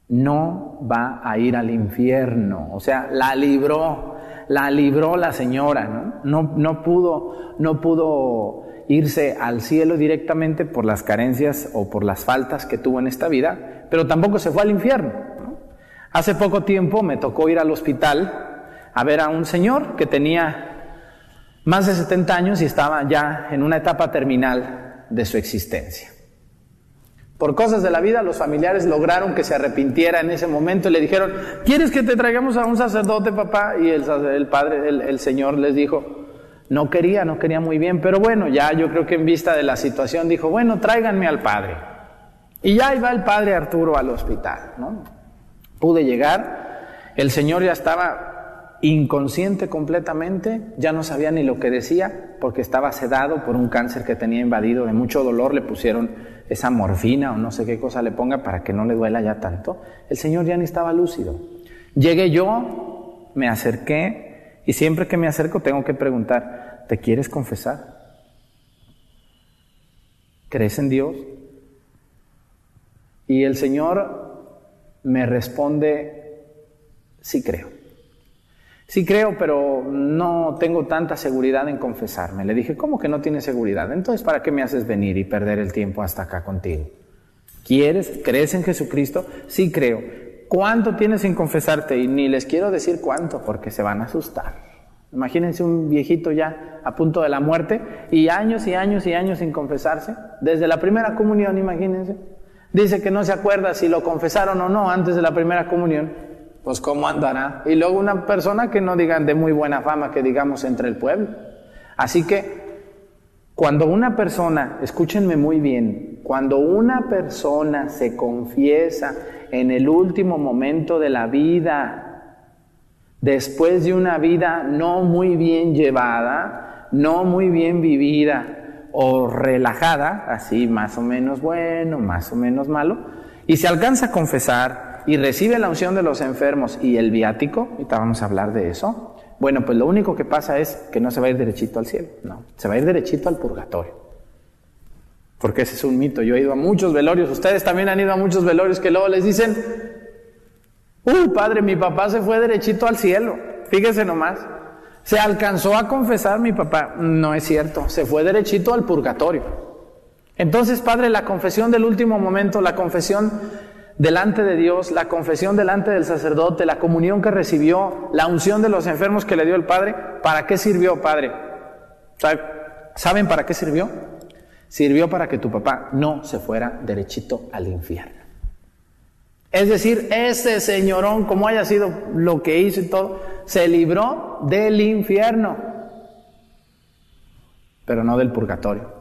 no va a ir al infierno, o sea, la libró, la libró la señora, ¿no? No, pudo, no pudo irse al cielo directamente por las carencias o por las faltas que tuvo en esta vida, pero tampoco se fue al infierno. Hace poco tiempo me tocó ir al hospital a ver a un señor que tenía más de 70 años y estaba ya en una etapa terminal de su existencia. Por cosas de la vida, los familiares lograron que se arrepintiera en ese momento y le dijeron, ¿quieres que te traigamos a un sacerdote, papá? Y el, padre, el, Señor les dijo, no quería, no quería muy bien, pero bueno, ya yo creo que en vista de la situación dijo, bueno, tráiganme al padre. Y ya iba el padre Arturo al hospital, ¿no? Pude llegar, el Señor ya estaba inconsciente completamente, ya no sabía ni lo que decía, porque estaba sedado por un cáncer que tenía invadido, de mucho dolor le pusieron esa morfina o no sé qué cosa le ponga para que no le duela ya tanto. El Señor ya ni estaba lúcido. Llegué yo, me acerqué, y siempre que me acerco tengo que preguntar, ¿te quieres confesar? ¿Crees en Dios? Y el Señor me responde, sí creo. Sí creo, pero no tengo tanta seguridad en confesarme. Le dije, ¿cómo que no tienes seguridad? Entonces, ¿para qué me haces venir y perder el tiempo hasta acá contigo? ¿Quieres? ¿Crees en Jesucristo? Sí creo. ¿Cuánto tienes sin confesarte? Y ni les quiero decir cuánto, porque se van a asustar. Imagínense un viejito ya a punto de la muerte y años y años y años sin confesarse. Desde la primera comunión, imagínense. Dice que no se acuerda si lo confesaron o no antes de la primera comunión pues cómo andará. Y luego una persona que no digan de muy buena fama, que digamos entre el pueblo. Así que cuando una persona, escúchenme muy bien, cuando una persona se confiesa en el último momento de la vida, después de una vida no muy bien llevada, no muy bien vivida o relajada, así más o menos bueno, más o menos malo, y se alcanza a confesar, y recibe la unción de los enfermos y el viático, ahorita vamos a hablar de eso, bueno, pues lo único que pasa es que no se va a ir derechito al cielo, no, se va a ir derechito al purgatorio. Porque ese es un mito. Yo he ido a muchos velorios, ustedes también han ido a muchos velorios que luego les dicen, uy, padre, mi papá se fue derechito al cielo. Fíjese nomás. Se alcanzó a confesar mi papá. No es cierto, se fue derechito al purgatorio. Entonces, padre, la confesión del último momento, la confesión delante de Dios, la confesión delante del sacerdote, la comunión que recibió, la unción de los enfermos que le dio el Padre, ¿para qué sirvió, Padre? ¿Saben para qué sirvió? Sirvió para que tu papá no se fuera derechito al infierno. Es decir, ese señorón, como haya sido lo que hizo y todo, se libró del infierno, pero no del purgatorio.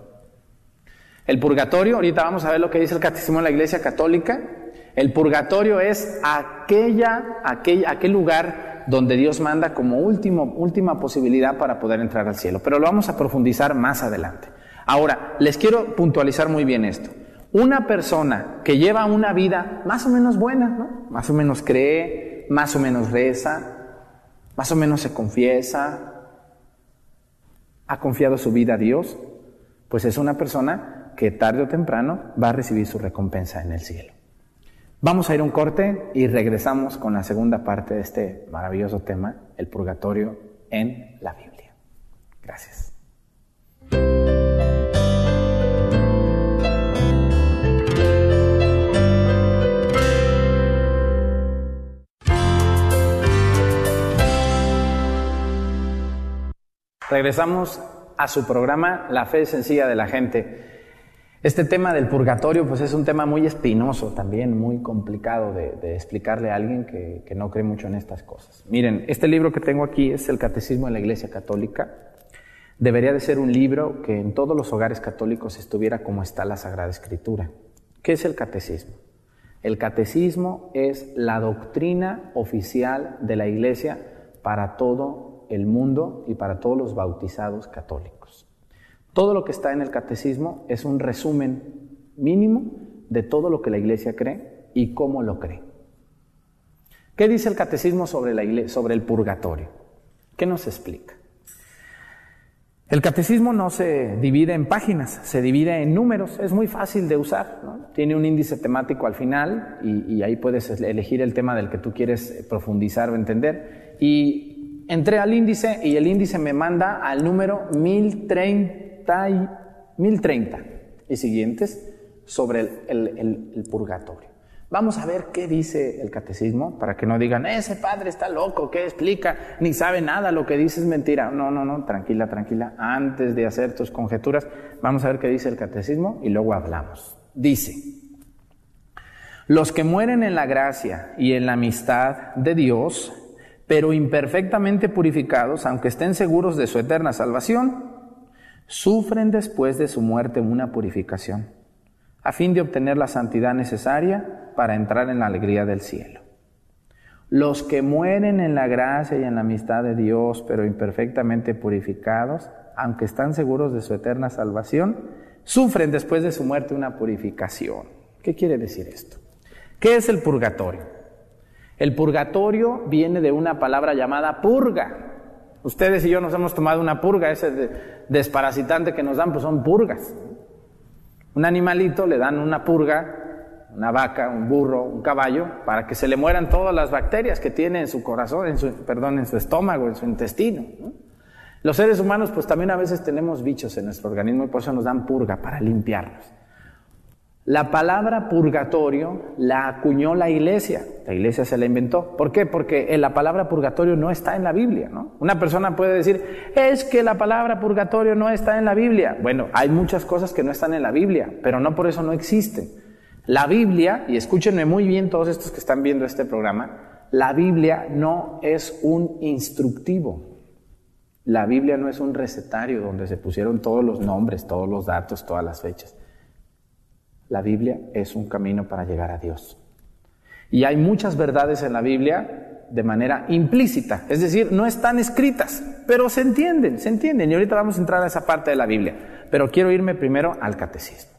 El purgatorio, ahorita vamos a ver lo que dice el catecismo de la Iglesia Católica, el purgatorio es aquella, aquel, aquel lugar donde Dios manda como última posibilidad para poder entrar al cielo. Pero lo vamos a profundizar más adelante. Ahora, les quiero puntualizar muy bien esto. Una persona que lleva una vida más o menos buena. Más o menos cree, más o menos reza, más o menos se confiesa, ha confiado su vida a Dios, pues es una persona que tarde o temprano va a recibir su recompensa en el cielo. Vamos a ir a un corte y regresamos con la segunda parte de este maravilloso tema, el purgatorio en la Biblia. Gracias. Regresamos a su programa La fe sencilla de la gente. Este tema del purgatorio pues es un tema muy espinoso también, muy complicado de, explicarle a alguien que, que, no cree mucho en estas cosas. Miren, este libro que tengo aquí es el Catecismo de la Iglesia Católica. Debería de ser un libro que en todos los hogares católicos estuviera como está la Sagrada Escritura. ¿Qué es el catecismo? El catecismo es la doctrina oficial de la Iglesia para todo el mundo y para todos los bautizados católicos. Todo lo que está en el catecismo es un resumen mínimo de todo lo que la iglesia cree y cómo lo cree. ¿Qué dice el catecismo sobre, el purgatorio? ¿Qué nos explica? El catecismo no se divide en páginas, se divide en números, es muy fácil de usar, tiene un índice temático al final y, y, ahí puedes elegir el tema del que tú quieres profundizar o entender y entré al índice y el índice me manda al número 1030 y, 1030 y siguientes sobre el, purgatorio. Vamos a ver qué dice el catecismo para que no digan, ese padre está loco, ¿qué explica? Ni sabe nada, lo que dice es mentira. No, no, no, tranquila, tranquila. Antes de hacer tus conjeturas, vamos a ver qué dice el catecismo y luego hablamos. Dice, los que mueren en la gracia y en la amistad de Dios pero imperfectamente purificados, aunque estén seguros de su eterna salvación, sufren después de su muerte una purificación, a fin de obtener la santidad necesaria para entrar en la alegría del cielo. Los que mueren en la gracia y en la amistad de Dios, pero imperfectamente purificados, aunque están seguros de su eterna salvación, sufren después de su muerte una purificación. ¿Qué quiere decir esto? ¿Qué es el purgatorio? El purgatorio viene de una palabra llamada purga. Ustedes y yo nos hemos tomado una purga, ese desparasitante que nos dan, pues son purgas. Un animalito le dan una purga, una vaca, un burro, un caballo, para que se le mueran todas las bacterias que tiene en su corazón, en su, perdón, en su estómago, en su intestino. Los seres humanos, pues también a veces tenemos bichos en nuestro organismo y por eso nos dan purga para limpiarnos. La palabra purgatorio la acuñó la iglesia, la iglesia se la inventó. ¿Por qué? Porque la palabra purgatorio no está en la Biblia. ¿no? Una persona puede decir, es que la palabra purgatorio no está en la Biblia. Bueno, hay muchas cosas que no están en la Biblia, pero no por eso no existen. La Biblia, y escúchenme muy bien todos estos que están viendo este programa, la Biblia no es un instructivo. La Biblia no es un recetario donde se pusieron todos los nombres, todos los datos, todas las fechas. La Biblia es un camino para llegar a Dios. Y hay muchas verdades en la Biblia de manera implícita, es decir, no están escritas, pero se entienden, se entienden. Y ahorita vamos a entrar a esa parte de la Biblia, pero quiero irme primero al catecismo.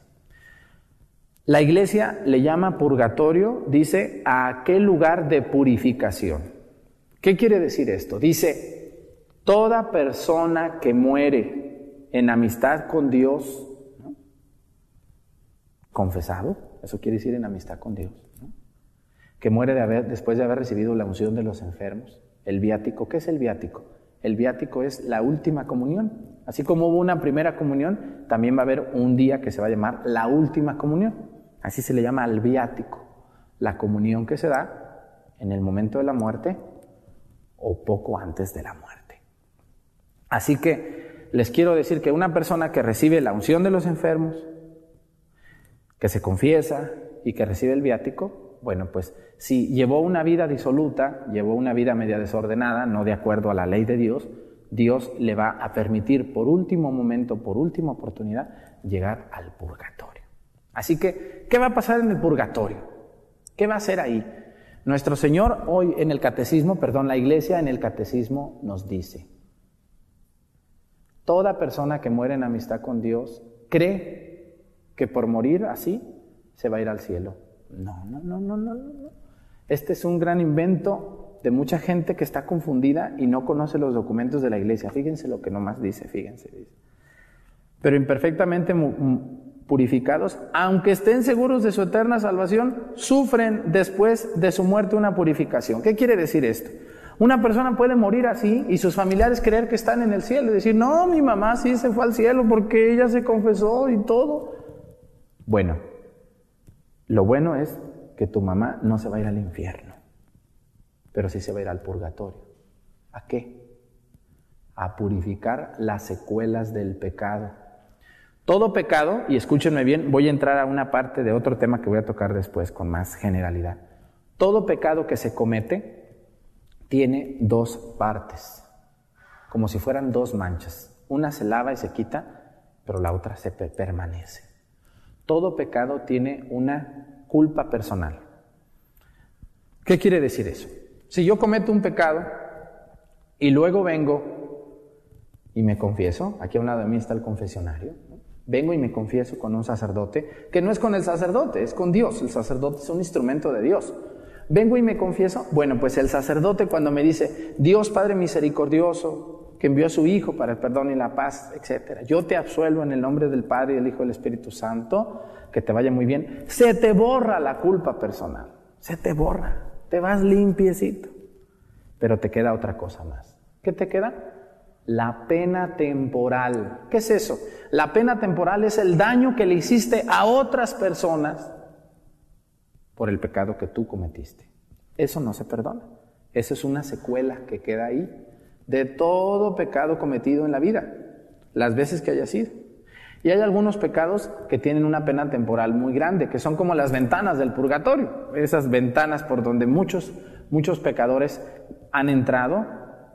La iglesia le llama purgatorio, dice, a aquel lugar de purificación. ¿Qué quiere decir esto? Dice, toda persona que muere en amistad con Dios confesado, eso quiere decir en amistad con Dios, que muere de después de haber recibido la unción de los enfermos. El viático, ¿qué es el viático? El viático es la última comunión. Así como hubo una primera comunión, también va a haber un día que se va a llamar la última comunión. Así se le llama al viático, la comunión que se da en el momento de la muerte o poco antes de la muerte. Así que les quiero decir que una persona que recibe la unción de los enfermos, que se confiesa y que recibe el viático, bueno, pues si llevó una vida disoluta, llevó una vida media desordenada, no de acuerdo a la ley de Dios, Dios le va a permitir por último momento, por última oportunidad, llegar al purgatorio. Así que, ¿qué va a pasar en el purgatorio? ¿Qué va a hacer ahí? Nuestro Señor hoy en el catecismo, perdón, la iglesia en el catecismo nos dice, toda persona que muere en amistad con Dios cree que por morir así se va a ir al cielo. No, no, no, no, no, no. Este es un gran invento de mucha gente que está confundida y no conoce los documentos de la iglesia. Fíjense lo que nomás dice, fíjense. Dice. Pero imperfectamente purificados, aunque estén seguros de su eterna salvación, sufren después de su muerte una purificación. ¿Qué quiere decir esto? Una persona puede morir así y sus familiares creer que están en el cielo y decir, no, mi mamá sí se fue al cielo porque ella se confesó y todo. Bueno, lo bueno es que tu mamá no se va a ir al infierno, pero sí se va a ir al purgatorio. ¿A qué? A purificar las secuelas del pecado. Todo pecado, y escúchenme bien, voy a entrar a una parte de otro tema que voy a tocar después con más generalidad. Todo pecado que se comete tiene dos partes, como si fueran dos manchas. Una se lava y se quita, pero la otra se permanece. Todo pecado tiene una culpa personal. ¿Qué quiere decir eso? Si yo cometo un pecado y luego vengo y me confieso, aquí a un lado de mí está el confesionario, vengo y me confieso con un sacerdote, que no es con el sacerdote, es con Dios, el sacerdote es un instrumento de Dios. Vengo y me confieso. Bueno, pues el sacerdote cuando me dice, Dios Padre misericordioso, que envió a su Hijo para el perdón y la paz, etc. Yo te absuelvo en el nombre del Padre y del Hijo y del Espíritu Santo, que te vaya muy bien. Se te borra la culpa personal, se te borra, te vas limpiecito. Pero te queda otra cosa más. ¿Qué te queda? La pena temporal. ¿Qué es eso? La pena temporal es el daño que le hiciste a otras personas por el pecado que tú cometiste. Eso no se perdona. Esa es una secuela que queda ahí de todo pecado cometido en la vida, las veces que haya sido. Y hay algunos pecados que tienen una pena temporal muy grande, que son como las ventanas del purgatorio, esas ventanas por donde muchos, muchos pecadores han entrado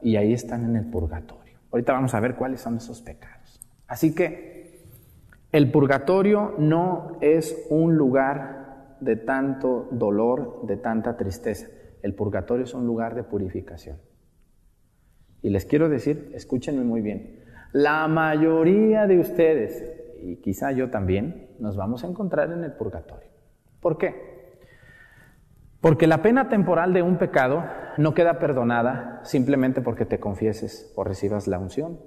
y ahí están en el purgatorio. Ahorita vamos a ver cuáles son esos pecados. Así que el purgatorio no es un lugar de tanto dolor, de tanta tristeza. El purgatorio es un lugar de purificación. Y les quiero decir, escúchenme muy bien, la mayoría de ustedes, y quizá yo también, nos vamos a encontrar en el purgatorio. ¿Por qué? Porque la pena temporal de un pecado no queda perdonada simplemente porque te confieses o recibas la unción.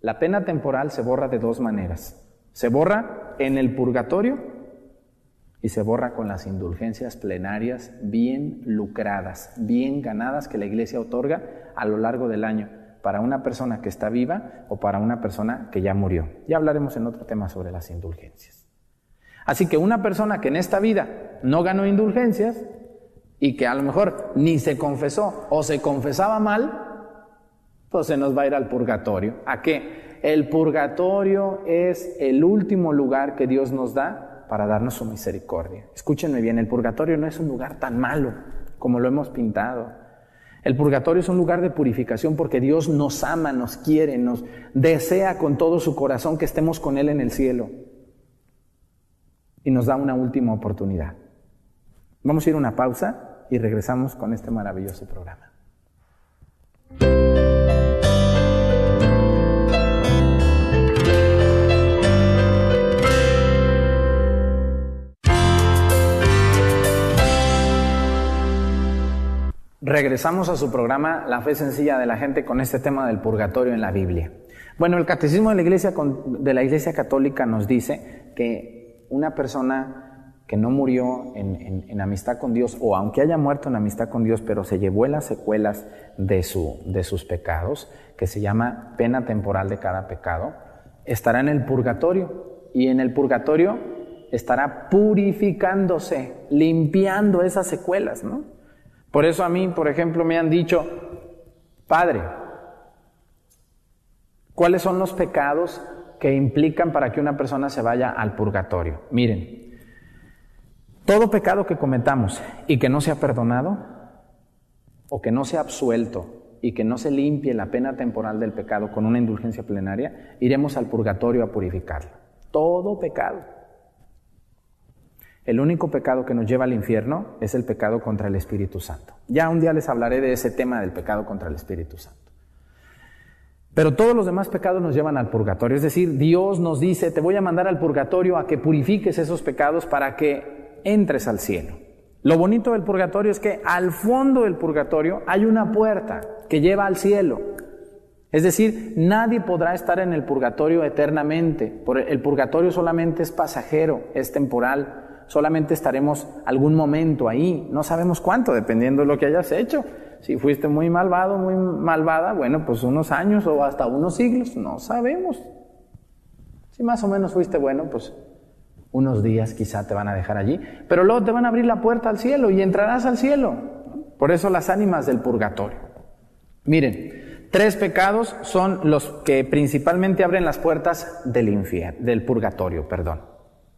La pena temporal se borra de dos maneras. Se borra en el purgatorio y se borra con las indulgencias plenarias bien lucradas, bien ganadas que la iglesia otorga a lo largo del año para una persona que está viva o para una persona que ya murió. Ya hablaremos en otro tema sobre las indulgencias. Así que una persona que en esta vida no ganó indulgencias y que a lo mejor ni se confesó o se confesaba mal, pues se nos va a ir al purgatorio. ¿A qué? El purgatorio es el último lugar que Dios nos da para darnos su misericordia. Escúchenme bien, el purgatorio no es un lugar tan malo como lo hemos pintado. El purgatorio es un lugar de purificación porque Dios nos ama, nos quiere, nos desea con todo su corazón que estemos con Él en el cielo. Y nos da una última oportunidad. Vamos a ir a una pausa y regresamos con este maravilloso programa. Regresamos a su programa La fe sencilla de la gente con este tema del purgatorio en la Biblia. Bueno, el catecismo de la Iglesia, de la iglesia Católica nos dice que una persona que no murió en, amistad con Dios, o aunque haya muerto en amistad con Dios, pero se llevó las secuelas de, su, de sus pecados, que se llama pena temporal de cada pecado, estará en el purgatorio. Y en el purgatorio estará purificándose, limpiando esas secuelas, ¿no? Por eso a mí, por ejemplo, me han dicho, Padre, ¿cuáles son los pecados que implican para que una persona se vaya al purgatorio? Miren, todo pecado que cometamos y que no sea perdonado, o que no sea absuelto y que no se limpie la pena temporal del pecado con una indulgencia plenaria, iremos al purgatorio a purificarlo. Todo pecado. El único pecado que nos lleva al infierno es el pecado contra el Espíritu Santo. Ya un día les hablaré de ese tema del pecado contra el Espíritu Santo. Pero todos los demás pecados nos llevan al purgatorio. Es decir, Dios nos dice, te voy a mandar al purgatorio a que purifiques esos pecados para que entres al cielo. Lo bonito del purgatorio es que al fondo del purgatorio hay una puerta que lleva al cielo. Es decir, nadie podrá estar en el purgatorio eternamente. El purgatorio solamente es pasajero, es temporal. Solamente estaremos algún momento ahí, no sabemos cuánto, dependiendo de lo que hayas hecho. Si fuiste muy malvado, muy malvada, bueno, pues unos años o hasta unos siglos, no sabemos. Si más o menos fuiste bueno, pues unos días quizá te van a dejar allí, pero luego te van a abrir la puerta al cielo y entrarás al cielo. Por eso las ánimas del purgatorio. Miren, tres pecados son los que principalmente abren las puertas del infierno, del purgatorio, perdón.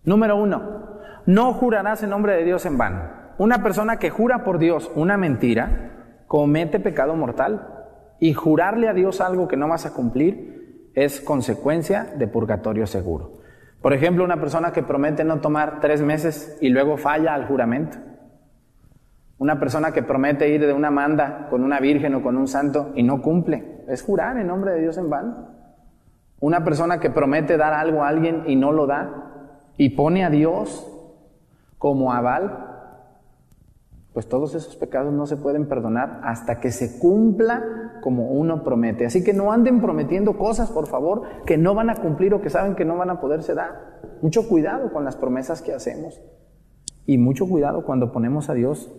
Número uno, no jurarás en nombre de Dios en vano. Una persona que jura por Dios una mentira comete pecado mortal. Y jurarle a Dios algo que no vas a cumplir es consecuencia de purgatorio seguro. Por ejemplo, una persona que promete no tomar tres meses y luego falla al juramento. Una persona que promete ir de una manda con una virgen o con un santo y no cumple. Es jurar en nombre de Dios en vano. Una persona que promete dar algo a alguien y no lo da y pone a Dios como aval pues todos esos pecados no se pueden perdonar hasta que se cumpla como uno promete. Así que no anden prometiendo cosas, por favor, que no van a cumplir o que saben que no van a poderse dar. Mucho cuidado con las promesas que hacemos. Y mucho cuidado cuando ponemos a Dios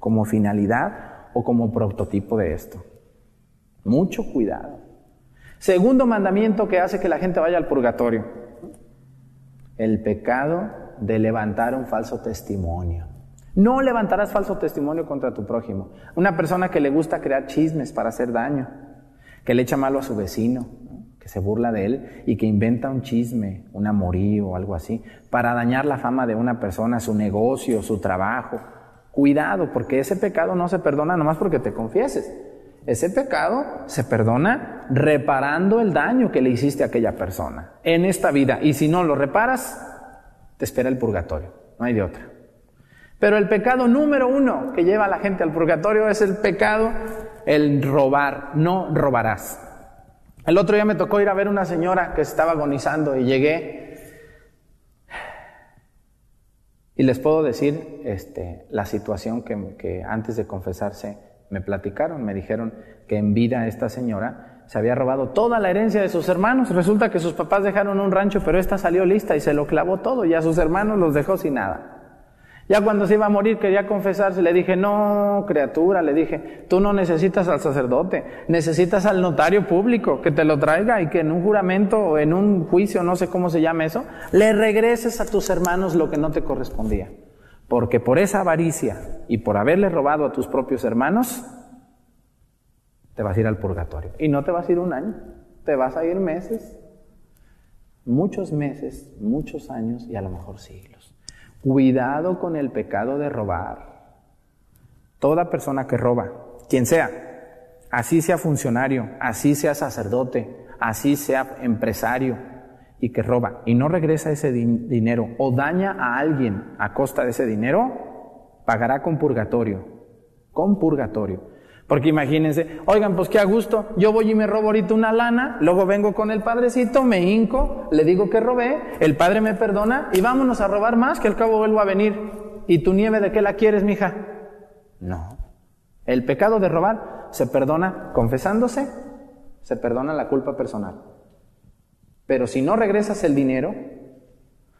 como finalidad o como prototipo de esto. Mucho cuidado. Segundo mandamiento que hace que la gente vaya al purgatorio. El pecado de levantar un falso testimonio. No levantarás falso testimonio contra tu prójimo. Una persona que le gusta crear chismes para hacer daño, que le echa malo a su vecino, que se burla de él y que inventa un chisme, un amorío o algo así, para dañar la fama de una persona, su negocio, su trabajo. Cuidado, porque ese pecado no se perdona nomás porque te confieses. Ese pecado se perdona reparando el daño que le hiciste a aquella persona en esta vida. Y si no lo reparas, te espera el purgatorio. No hay de otra. Pero el pecado número uno que lleva a la gente al purgatorio es el pecado, el robar. No robarás. El otro día me tocó ir a ver una señora que estaba agonizando y llegué. Y les puedo decir este, la situación que, que antes de confesarse me platicaron. Me dijeron que en vida esta señora se había robado toda la herencia de sus hermanos. Resulta que sus papás dejaron un rancho, pero esta salió lista y se lo clavó todo y a sus hermanos los dejó sin nada. Ya cuando se iba a morir quería confesarse, le dije, no, criatura, le dije, tú no necesitas al sacerdote, necesitas al notario público que te lo traiga y que en un juramento o en un juicio, no sé cómo se llama eso, le regreses a tus hermanos lo que no te correspondía. Porque por esa avaricia y por haberle robado a tus propios hermanos, te vas a ir al purgatorio. Y no te vas a ir un año, te vas a ir meses, muchos meses, muchos años y a lo mejor siglos. Cuidado con el pecado de robar. Toda persona que roba, quien sea, así sea funcionario, así sea sacerdote, así sea empresario, y que roba y no regresa ese dinero o daña a alguien a costa de ese dinero, pagará con purgatorio, con purgatorio. Porque imagínense, oigan, pues qué a gusto, yo voy y me robo ahorita una lana, luego vengo con el padrecito, me hinco, le digo que robé, el padre me perdona y vámonos a robar más, que al cabo vuelvo a venir. ¿Y tu nieve de qué la quieres, mija? No. El pecado de robar se perdona confesándose, se perdona la culpa personal. Pero si no regresas el dinero,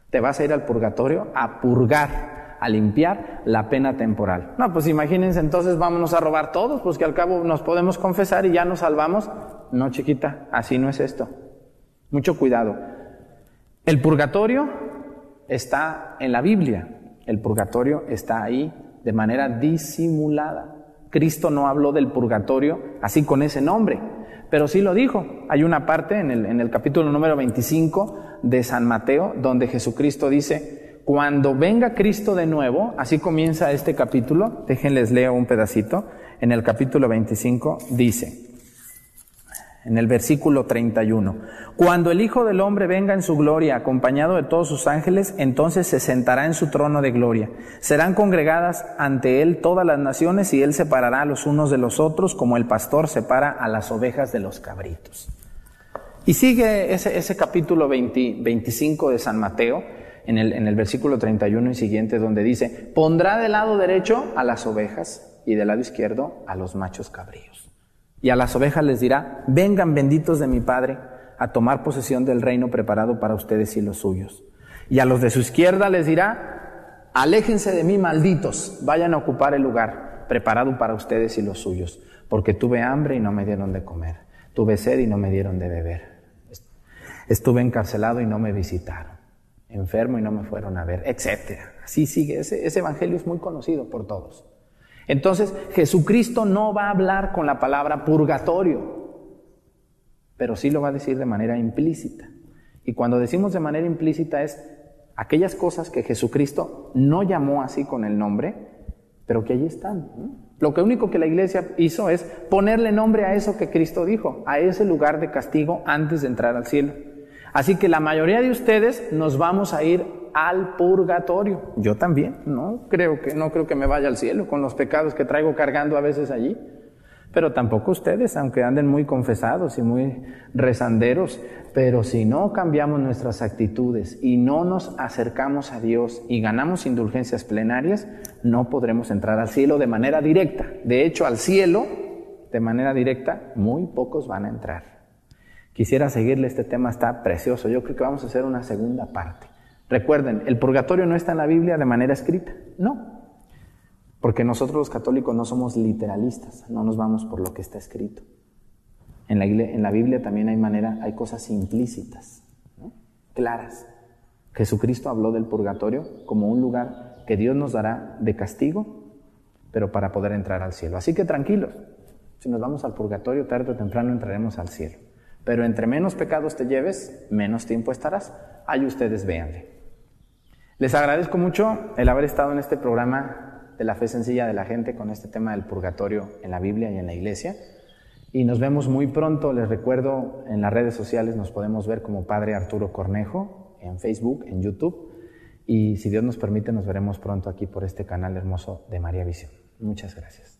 te vas a ir al purgatorio a purgar a limpiar la pena temporal. No, pues imagínense entonces vámonos a robar todos, pues que al cabo nos podemos confesar y ya nos salvamos. No, chiquita, así no es esto. Mucho cuidado. El purgatorio está en la Biblia. El purgatorio está ahí de manera disimulada. Cristo no habló del purgatorio así con ese nombre, pero sí lo dijo. Hay una parte en el, en el capítulo número 25 de San Mateo donde Jesucristo dice, cuando venga Cristo de nuevo, así comienza este capítulo, déjenles leo un pedacito, en el capítulo 25 dice, en el versículo 31, cuando el Hijo del Hombre venga en su gloria, acompañado de todos sus ángeles, entonces se sentará en su trono de gloria. Serán congregadas ante él todas las naciones y él separará a los unos de los otros como el pastor separa a las ovejas de los cabritos. Y sigue ese, ese capítulo 25 de San Mateo, en el, versículo 31 y siguiente, donde dice, pondrá del lado derecho a las ovejas y del lado izquierdo a los machos cabríos. Y a las ovejas les dirá, vengan benditos de mi Padre a tomar posesión del reino preparado para ustedes y los suyos. Y a los de su izquierda les dirá, aléjense de mí, malditos, vayan a ocupar el lugar preparado para ustedes y los suyos, porque tuve hambre y no me dieron de comer, tuve sed y no me dieron de beber, estuve encarcelado y no me visitaron, enfermo y no me fueron a ver, etc. Así sigue, ese, ese evangelio es muy conocido por todos. Entonces, Jesucristo no va a hablar con la palabra purgatorio, pero sí lo va a decir de manera implícita. Y cuando decimos de manera implícita es aquellas cosas que Jesucristo no llamó así con el nombre, pero que allí están. Lo que único que la iglesia hizo es ponerle nombre a eso que Cristo dijo, a ese lugar de castigo antes de entrar al cielo. Así que la mayoría de ustedes nos vamos a ir al purgatorio. Yo también, no creo que no creo que me vaya al cielo con los pecados que traigo cargando a veces allí. Pero tampoco ustedes, aunque anden muy confesados y muy rezanderos, pero si no cambiamos nuestras actitudes y no nos acercamos a Dios y ganamos indulgencias plenarias, no podremos entrar al cielo de manera directa. De hecho, al cielo, de manera directa, muy pocos van a entrar. Quisiera seguirle, este tema está precioso. Yo creo que vamos a hacer una segunda parte. Recuerden, el purgatorio no está en la Biblia de manera escrita, no, porque nosotros los católicos no somos literalistas, no nos vamos por lo que está escrito. En la, Biblia también hay manera, hay cosas implícitas, claras. Jesucristo habló del purgatorio como un lugar que Dios nos dará de castigo, pero para poder entrar al cielo. Así que tranquilos, si nos vamos al purgatorio, tarde o temprano entraremos al cielo. Pero entre menos pecados te lleves, menos tiempo estarás. Ahí ustedes véanle. Les agradezco mucho el haber estado en este programa de la fe sencilla de la gente con este tema del purgatorio en la Biblia y en la iglesia. Y nos vemos muy pronto, les recuerdo, en las redes sociales nos podemos ver como Padre Arturo Cornejo, en Facebook, en YouTube. Y si Dios nos permite, nos veremos pronto aquí por este canal hermoso de María Visión. Muchas gracias.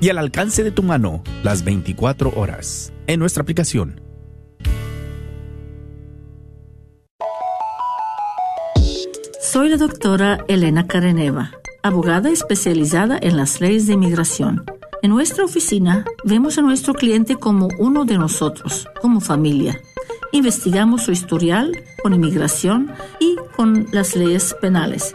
y al alcance de tu mano las 24 horas en nuestra aplicación. Soy la doctora Elena Careneva, abogada especializada en las leyes de inmigración. En nuestra oficina vemos a nuestro cliente como uno de nosotros, como familia. Investigamos su historial con inmigración y con las leyes penales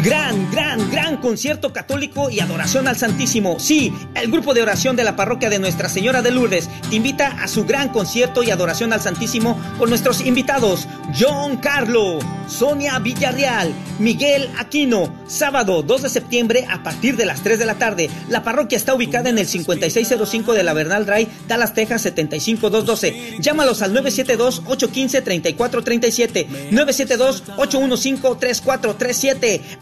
Gran, gran, gran concierto católico y adoración al Santísimo. Sí, el grupo de oración de la parroquia de Nuestra Señora de Lourdes te invita a su gran concierto y adoración al Santísimo con nuestros invitados John Carlo, Sonia Villarreal, Miguel Aquino. Sábado 2 de septiembre a partir de las 3 de la tarde. La parroquia está ubicada en el 5605 de la Bernal Drive, Dallas, Texas 75212. Llámalos al 972-815-3437. 972-815-3437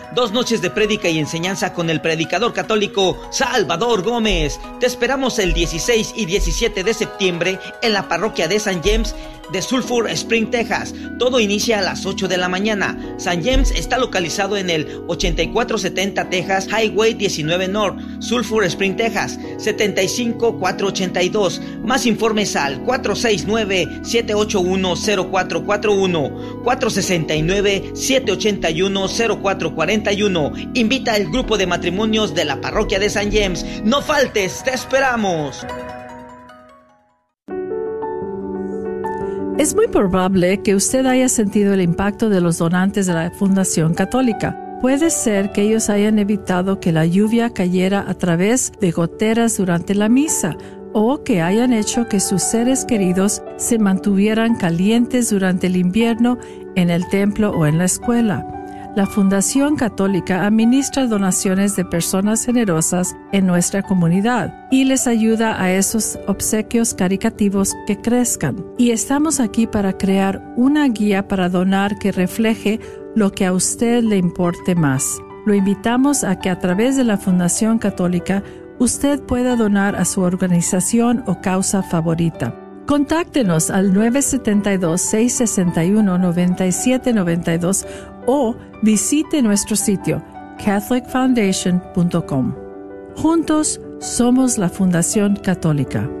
Dos noches de prédica y enseñanza con el predicador católico Salvador Gómez. Te esperamos el 16 y 17 de septiembre en la parroquia de San James de Sulphur Spring, Texas. Todo inicia a las 8 de la mañana. San James está localizado en el 8470 Texas Highway 19 North, Sulphur Spring, Texas 75482. Más informes al 469-781-0441, 469-781-0441. Invita al grupo de matrimonios de la parroquia de San James. No faltes, te esperamos. Es muy probable que usted haya sentido el impacto de los donantes de la Fundación Católica. Puede ser que ellos hayan evitado que la lluvia cayera a través de goteras durante la misa o que hayan hecho que sus seres queridos se mantuvieran calientes durante el invierno en el templo o en la escuela la Fundación Católica administra donaciones de personas generosas en nuestra comunidad y les ayuda a esos obsequios caricativos que crezcan. Y estamos aquí para crear una guía para donar que refleje lo que a usted le importe más. Lo invitamos a que a través de la Fundación Católica usted pueda donar a su organización o causa favorita. Contáctenos al 972-661-9792 o visite nuestro sitio catholicfoundation.com. Juntos somos la Fundación Católica.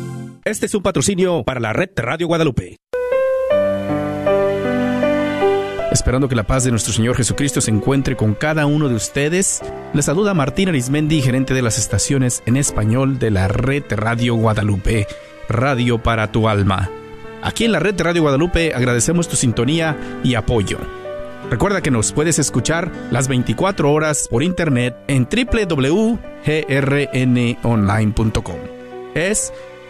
Este es un patrocinio para la red Radio Guadalupe. Esperando que la paz de nuestro Señor Jesucristo se encuentre con cada uno de ustedes, les saluda Martín Arismendi, gerente de las estaciones en español de la red Radio Guadalupe, Radio para tu alma. Aquí en la red Radio Guadalupe agradecemos tu sintonía y apoyo. Recuerda que nos puedes escuchar las 24 horas por internet en www.grnonline.com. Es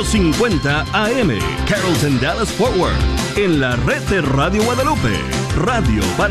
850 AM, Carrollton Dallas Forward, en la red de Radio Guadalupe, radio para